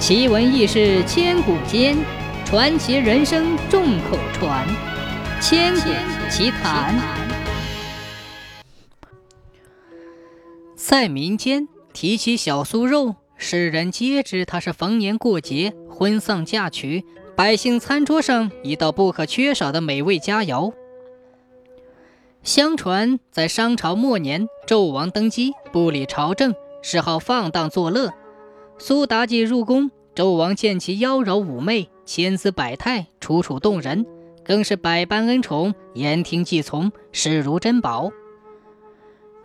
奇闻异事千古间，传奇人生众口传。千古奇谈。在民间提起小酥肉，世人皆知它是逢年过节、婚丧嫁娶，百姓餐桌上一道不可缺少的美味佳肴。相传在商朝末年，纣王登基，不理朝政，嗜好放荡作乐。苏妲己入宫，纣王见其妖娆妩媚，千姿百态，楚楚动人，更是百般恩宠，言听计从，视如珍宝。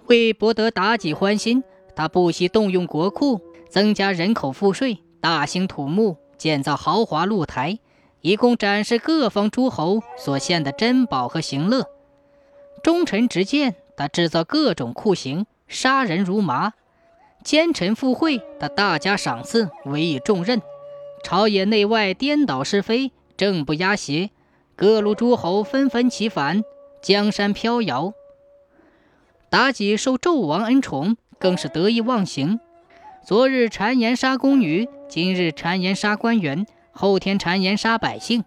为博得妲己欢心，他不惜动用国库，增加人口赋税，大兴土木，建造豪华露台，以供展示各方诸侯所献的珍宝和行乐。忠臣直谏，他制造各种酷刑，杀人如麻。奸臣附会，他大加赏赐，委以重任；朝野内外颠倒是非，正不压邪，各路诸侯纷纷起反，江山飘摇。妲己受纣王恩宠，更是得意忘形。昨日谗言杀宫女，今日谗言杀官员，后天谗言杀百姓。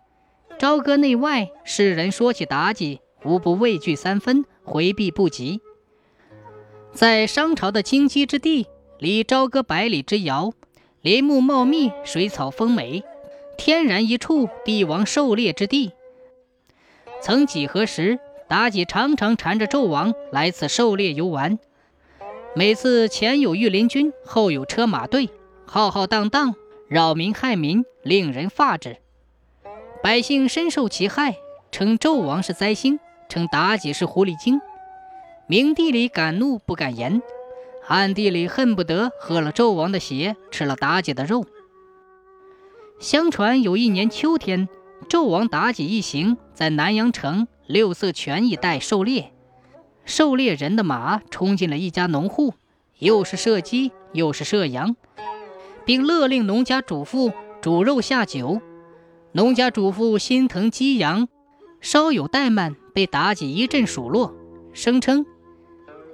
朝歌内外，世人说起妲己，无不畏惧三分，回避不及。在商朝的荆棘之地。离朝歌百里之遥，林木茂密，水草丰美，天然一处帝王狩猎之地。曾几何时，妲己常常缠着纣王来此狩猎游玩。每次前有御林军，后有车马队，浩浩荡荡，扰民害民，令人发指。百姓深受其害，称纣王是灾星，称妲己是狐狸精。明帝里敢怒不敢言。暗地里恨不得喝了纣王的血，吃了妲己的肉。相传有一年秋天，纣王妲己一行在南阳城六色泉一带狩猎，狩猎人的马冲进了一家农户，又是射鸡又是射羊，并勒令农家主妇煮肉下酒。农家主妇心疼鸡羊，稍有怠慢，被妲己一阵数落，声称。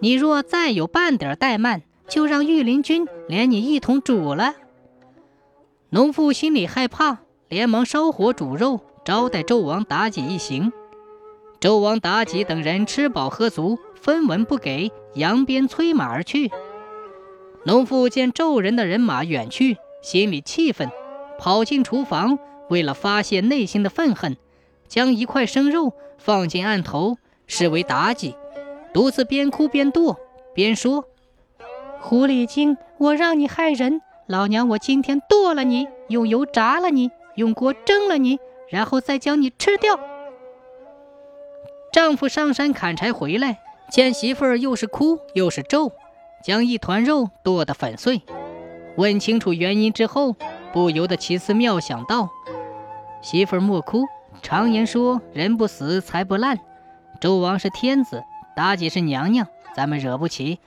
你若再有半点怠慢，就让御林军连你一同煮了。农妇心里害怕，连忙烧火煮肉，招待纣王、妲己一行。纣王、妲己等人吃饱喝足，分文不给，扬鞭催马而去。农妇见纣人的人马远去，心里气愤，跑进厨房，为了发泄内心的愤恨，将一块生肉放进案头，视为妲己。独自边哭边跺，边说：“狐狸精，我让你害人，老娘我今天剁了你，用油炸了你，用锅蒸了你，然后再将你吃掉。”丈夫上山砍柴回来，见媳妇儿又是哭又是咒，将一团肉剁得粉碎。问清楚原因之后，不由得奇思妙想道：“媳妇儿莫哭，常言说人不死财不烂，纣王是天子。”妲己是娘娘，咱们惹不起。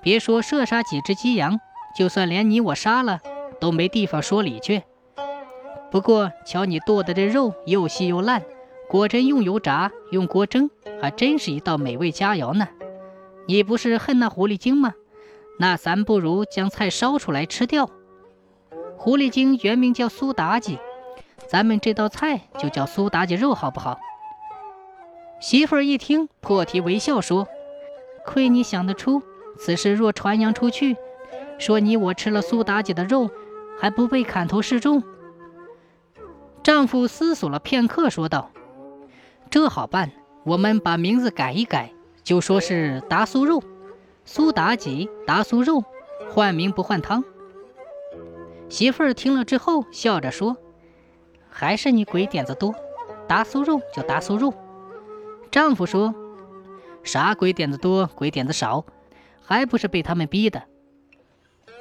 别说射杀几只鸡羊，就算连你我杀了，都没地方说理去。不过瞧你剁的这肉又细又烂，果真用油炸，用锅蒸，还真是一道美味佳肴呢。你不是恨那狐狸精吗？那咱不如将菜烧出来吃掉。狐狸精原名叫苏妲己，咱们这道菜就叫苏妲己肉，好不好？媳妇儿一听，破涕为笑，说：“亏你想得出，此事若传扬出去，说你我吃了苏妲己的肉，还不被砍头示众？”丈夫思索了片刻，说道：“这好办，我们把名字改一改，就说是达苏肉，苏妲己达苏肉，换名不换汤。”媳妇儿听了之后，笑着说：“还是你鬼点子多，达苏肉就达苏肉。”丈夫说：“啥鬼点子多，鬼点子少，还不是被他们逼的。”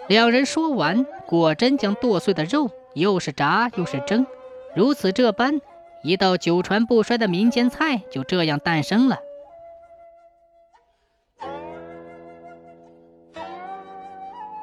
两人说完，果真将剁碎的肉又是炸又是蒸，如此这般，一道久传不衰的民间菜就这样诞生了。